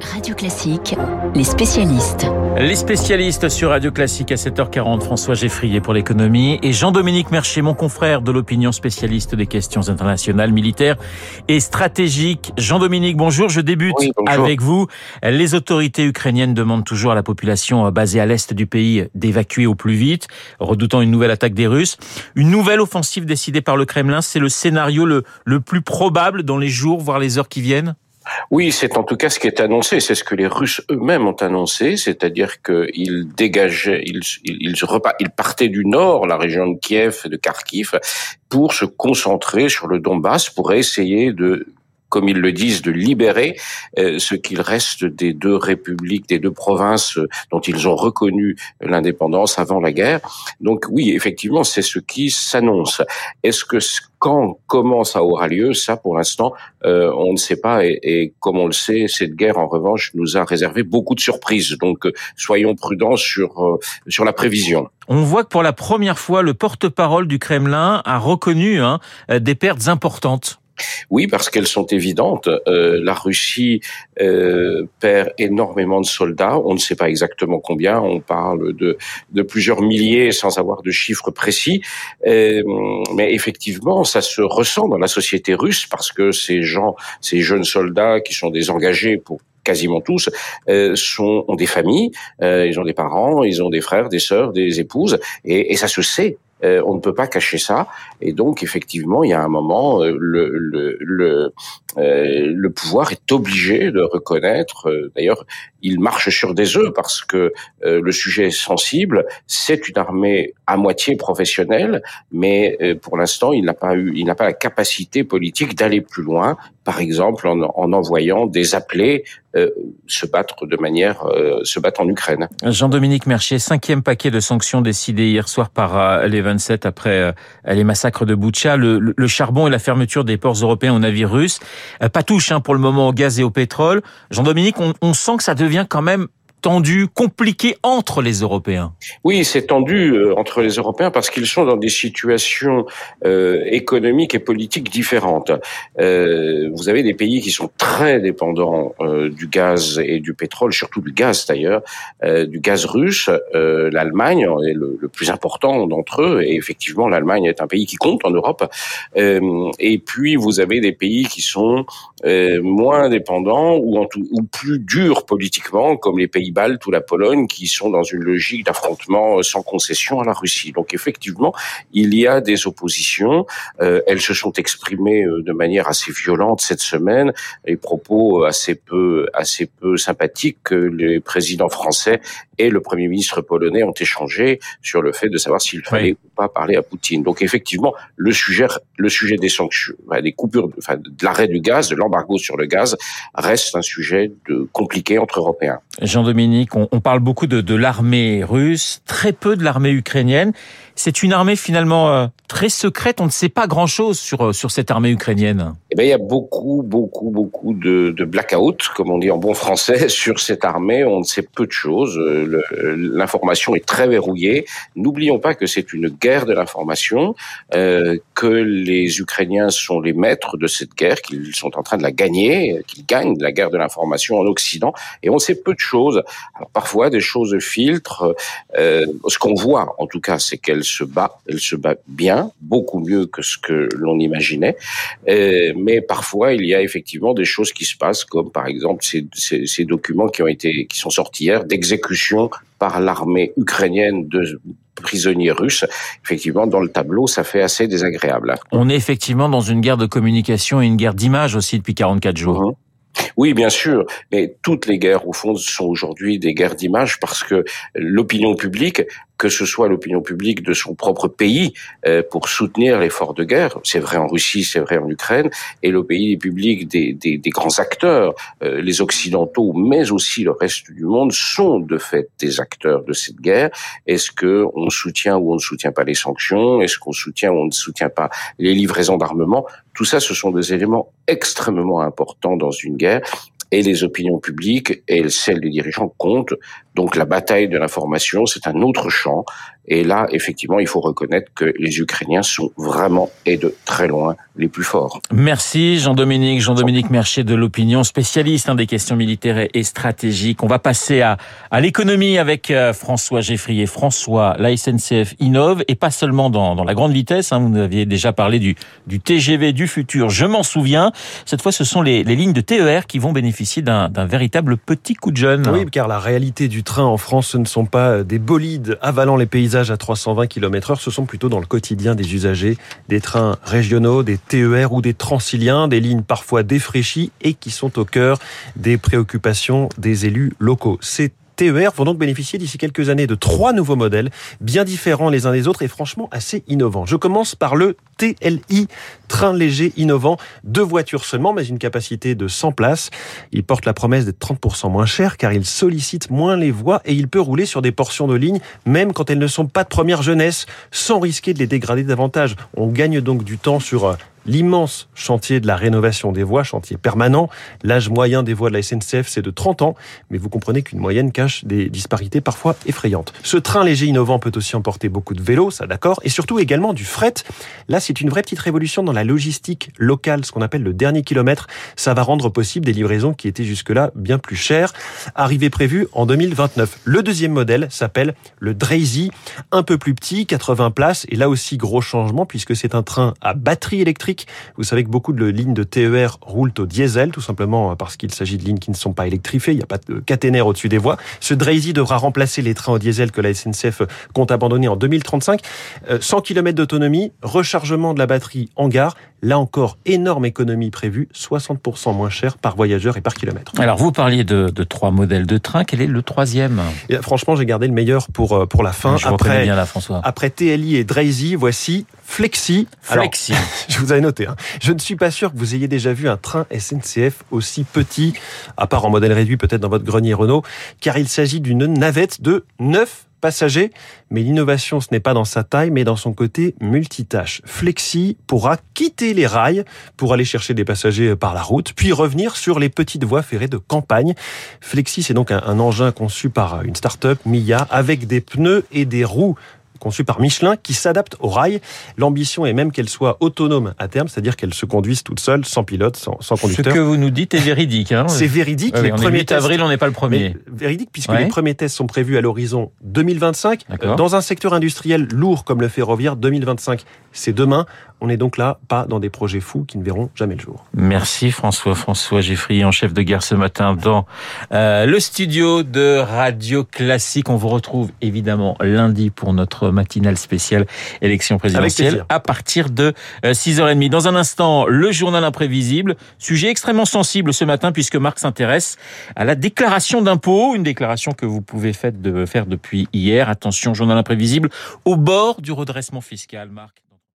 Radio Classique, les spécialistes. Les spécialistes sur Radio Classique à 7h40, François Geffrier pour l'économie et Jean-Dominique Mercier, mon confrère de l'opinion spécialiste des questions internationales, militaires et stratégiques. Jean-Dominique, bonjour, je débute avec vous. Les autorités ukrainiennes demandent toujours à la population basée à l'est du pays d'évacuer au plus vite, redoutant une nouvelle attaque des Russes. Une nouvelle offensive décidée par le Kremlin, c'est le scénario le, le plus probable dans les jours, voire les heures qui viennent? Oui, c'est en tout cas ce qui est annoncé, c'est ce que les Russes eux-mêmes ont annoncé, c'est-à-dire qu'ils dégageaient, ils, ils, partaient du nord, la région de Kiev de Kharkiv, pour se concentrer sur le Donbass, pour essayer de comme ils le disent, de libérer euh, ce qu'il reste des deux républiques, des deux provinces euh, dont ils ont reconnu l'indépendance avant la guerre. Donc oui, effectivement, c'est ce qui s'annonce. Est-ce que quand, comment ça aura lieu, ça pour l'instant, euh, on ne sait pas. Et, et, comme on le sait, cette guerre, en revanche, nous a réservé beaucoup de surprises. Donc soyons prudents sur sur la prévision. On voit que pour la première fois, le porte-parole du Kremlin a reconnu hein, des pertes importantes. Oui, parce qu'elles sont évidentes. Euh, la Russie euh, perd énormément de soldats. On ne sait pas exactement combien. On parle de, plusieurs milliers sans avoir de chiffres précis. Euh, mais effectivement, ça se ressent dans la société russe parce que ces gens, ces jeunes soldats qui sont désengagés pour quasiment tous, euh, sont, ont des familles, euh, ils ont des parents, ils ont des frères, des sœurs, des épouses, et, et ça se sait. Euh, on ne peut pas cacher ça. Et donc, effectivement, il y a un moment, euh, euh, le pouvoir est obligé de reconnaître. D'ailleurs, il marche sur des œufs parce que le sujet est sensible. C'est une armée à moitié professionnelle, mais pour l'instant, il n'a pas eu, il n'a pas la capacité politique d'aller plus loin. Par exemple, en, en envoyant des appelés se battre de manière, se battre en Ukraine. Jean-Dominique Mercier, cinquième paquet de sanctions décidé hier soir par les 27 après euh, les massacres de Boutcha, le, charbon et la fermeture des ports européens aux navires russes. Euh, pas touche hein, pour le moment au gaz et au pétrole. Jean-Dominique, on sent que ça devient quand même tendu, compliqué entre les Européens. Oui, c'est tendu euh, entre les Européens parce qu'ils sont dans des situations euh, économiques et politiques différentes. Euh, vous avez des pays qui sont très dépendants du gaz et du pétrole, surtout du gaz d'ailleurs, du gaz russe. L'Allemagne est le, plus important d'entre eux et effectivement l'Allemagne est un pays qui compte en Europe. et puis vous avez des pays qui sont moins dépendants ou, ou plus durs politiquement, comme les pays baltes ou la Pologne qui sont dans une logique d'affrontement euh, sans concession à la Russie. Donc effectivement, il y a des oppositions. Euh, elles se sont exprimées euh, de manière assez violente cette semaine. Les propos assez peu assez peu sympathiques que les présidents français et le premier ministre polonais ont échangé sur le fait de savoir s'il fallait pas parler à Poutine. Donc effectivement, le sujet le sujet des sanctions, des coupures, enfin, de l'arrêt du gaz, de l'embargo sur le gaz, reste un sujet de compliqué entre Européens. Jean-Dominique on, parle beaucoup de, l'armée russe, très peu de l'armée ukrainienne. C'est une armée finalement euh, très secrète. On ne sait pas grand-chose sur euh, sur cette armée ukrainienne. Eh bien, il y a beaucoup, beaucoup, beaucoup de, de blackout, comme on dit en bon français, sur cette armée. On ne sait peu de choses. Euh, l'information est très verrouillée. N'oublions pas que c'est une guerre de l'information, que les Ukrainiens sont les maîtres de cette guerre, qu'ils sont en train de la gagner, qu'ils gagnent la guerre de l'information en Occident. Et on sait peu de choses. Parfois, des choses filtrent. Ce qu'on voit, en tout cas, c'est qu'elle se bat. Elle se bat bien, beaucoup mieux que ce que l'on imaginait. Euh, mais parfois, il y a effectivement des choses qui se passent, comme par exemple ces, ces, ces documents qui ont été, qui sont sortis hier d'exécution par l'armée ukrainienne de prisonniers russes. Effectivement, dans le tableau, ça fait assez désagréable. On est effectivement dans une guerre de communication et une guerre d'image aussi depuis 44 jours. Mhm. Oui, bien sûr, mais toutes les guerres, au fond, sont aujourd'hui des guerres d'image parce que l'opinion publique que ce soit l'opinion publique de son propre pays euh, pour soutenir l'effort de guerre, c'est vrai en Russie, c'est vrai en Ukraine, et pays public des, des, des grands acteurs, euh, les occidentaux, mais aussi le reste du monde, sont de fait des acteurs de cette guerre. Est-ce que on soutient ou on ne soutient pas les sanctions? Est-ce qu'on soutient ou on ne soutient pas les livraisons d'armement? Tout ça, ce sont des éléments extrêmement importants dans une guerre et les opinions publiques et celles des dirigeants comptent Donc la bataille de l'information, c'est un autre champ. Et là, effectivement, il faut reconnaître que les Ukrainiens sont vraiment et de très loin les plus forts. Merci Jean-Dominique, Jean-Dominique Mercier de l'opinion, spécialiste hein, des questions militaires et stratégiques. On va passer à, à l'économie avec euh, François Geffrier. François, la SNCF innove et pas seulement dans, dans la grande vitesse. Hein, vous aviez déjà parlé du, du TGV du futur, je m'en souviens. Cette fois, ce sont les, les lignes de TER qui vont bénéficier d'un véritable petit coup de jeune. Oui, car la réalité du train en France, ce ne sont pas des bolides avalant les paysages à 320 km heure, ce sont plutôt dans le quotidien des usagers, des trains régionaux, des TER ou des transiliens, des lignes parfois défraîchies et qui sont au cœur des préoccupations des élus locaux. TER vont donc bénéficier d'ici quelques années de trois nouveaux modèles, bien différents les uns des autres et franchement assez innovants. Je commence par le TLI, train léger innovant, deux voitures seulement, mais une capacité de 100 places. Il porte la promesse d'être 30% moins cher car il sollicite moins les voies et il peut rouler sur des portions de ligne, même quand elles ne sont pas de première jeunesse, sans risquer de les dégrader davantage. On gagne donc du temps sur euh, l'immense chantier de la rénovation des voies, chantier permanent. L'âge moyen des voies de la SNCF, c'est de 30 ans, mais vous comprenez qu'une moyenne cache des disparités parfois effrayantes. Ce train léger innovant peut aussi emporter beaucoup de vélos, ça d'accord, et surtout également du fret. Là, c'est une vraie petite révolution dans la logistique locale, ce qu'on appelle le dernier kilomètre. Ça va rendre possible des livraisons qui étaient jusque-là bien plus chères. Arrivée prévue en 2029. Le deuxième modèle s'appelle le Drazy, un peu plus petit, 80 places, et là aussi gros changement puisque c'est un train à batterie électrique vous savez que beaucoup de lignes de TER roulent au diesel, tout simplement parce qu'il s'agit de lignes qui ne sont pas électrifiées. Il n'y a pas de caténaire au-dessus des voies. Ce Drazy devra remplacer les trains au diesel que la SNCF compte abandonner en 2035. 100 km d'autonomie, rechargement de la batterie en gare. Là encore, énorme économie prévue, 60% moins cher par voyageur et par kilomètre. Alors, vous parliez de, trois modèles de train. Quel est le troisième? Franchement, j'ai gardé le meilleur pour, euh, pour la fin. Je après, bien là, François. Après TLI et Drazy, voici Flexi. Flexi. je vous avais noté. Hein. Je ne suis pas sûr que vous ayez déjà vu un train SNCF aussi petit, à part en modèle réduit peut-être dans votre grenier Renault, car il s'agit d'une navette de 9 passagers. Mais l'innovation, ce n'est pas dans sa taille, mais dans son côté multitâche. Flexi pourra quitter les rails pour aller chercher des passagers par la route, puis revenir sur les petites voies ferrées de campagne. Flexi, c'est donc un, un engin conçu par une start-up, Mia, avec des pneus et des roues conçue par Michelin qui s'adapte au rail. L'ambition est même qu'elle soit autonome à terme, c'est-à-dire qu'elle se conduise toute seule, sans pilote, sans, conducteur. Ce que vous nous dites est véridique. Hein c'est véridique. les on premiers est 8 avril, on n'est pas le premier. Véridique puisque les premiers tests sont prévus à l'horizon 2025. Dans un secteur industriel lourd comme le ferroviaire, 2025, c'est demain. On est donc là, pas dans des projets fous qui ne verront jamais le jour. Merci François. François Geffrier en chef de guerre ce matin dans euh, le studio de Radio Classique. On vous retrouve évidemment lundi pour notre matinale spéciale élection présidentielle à partir de 6h30. Euh, dans un instant, le journal imprévisible, sujet extrêmement sensible ce matin puisque Marc s'intéresse à la déclaration d'impôt, une déclaration que vous pouvez faire depuis hier. Attention, journal imprévisible, au bord du redressement fiscal, Marc.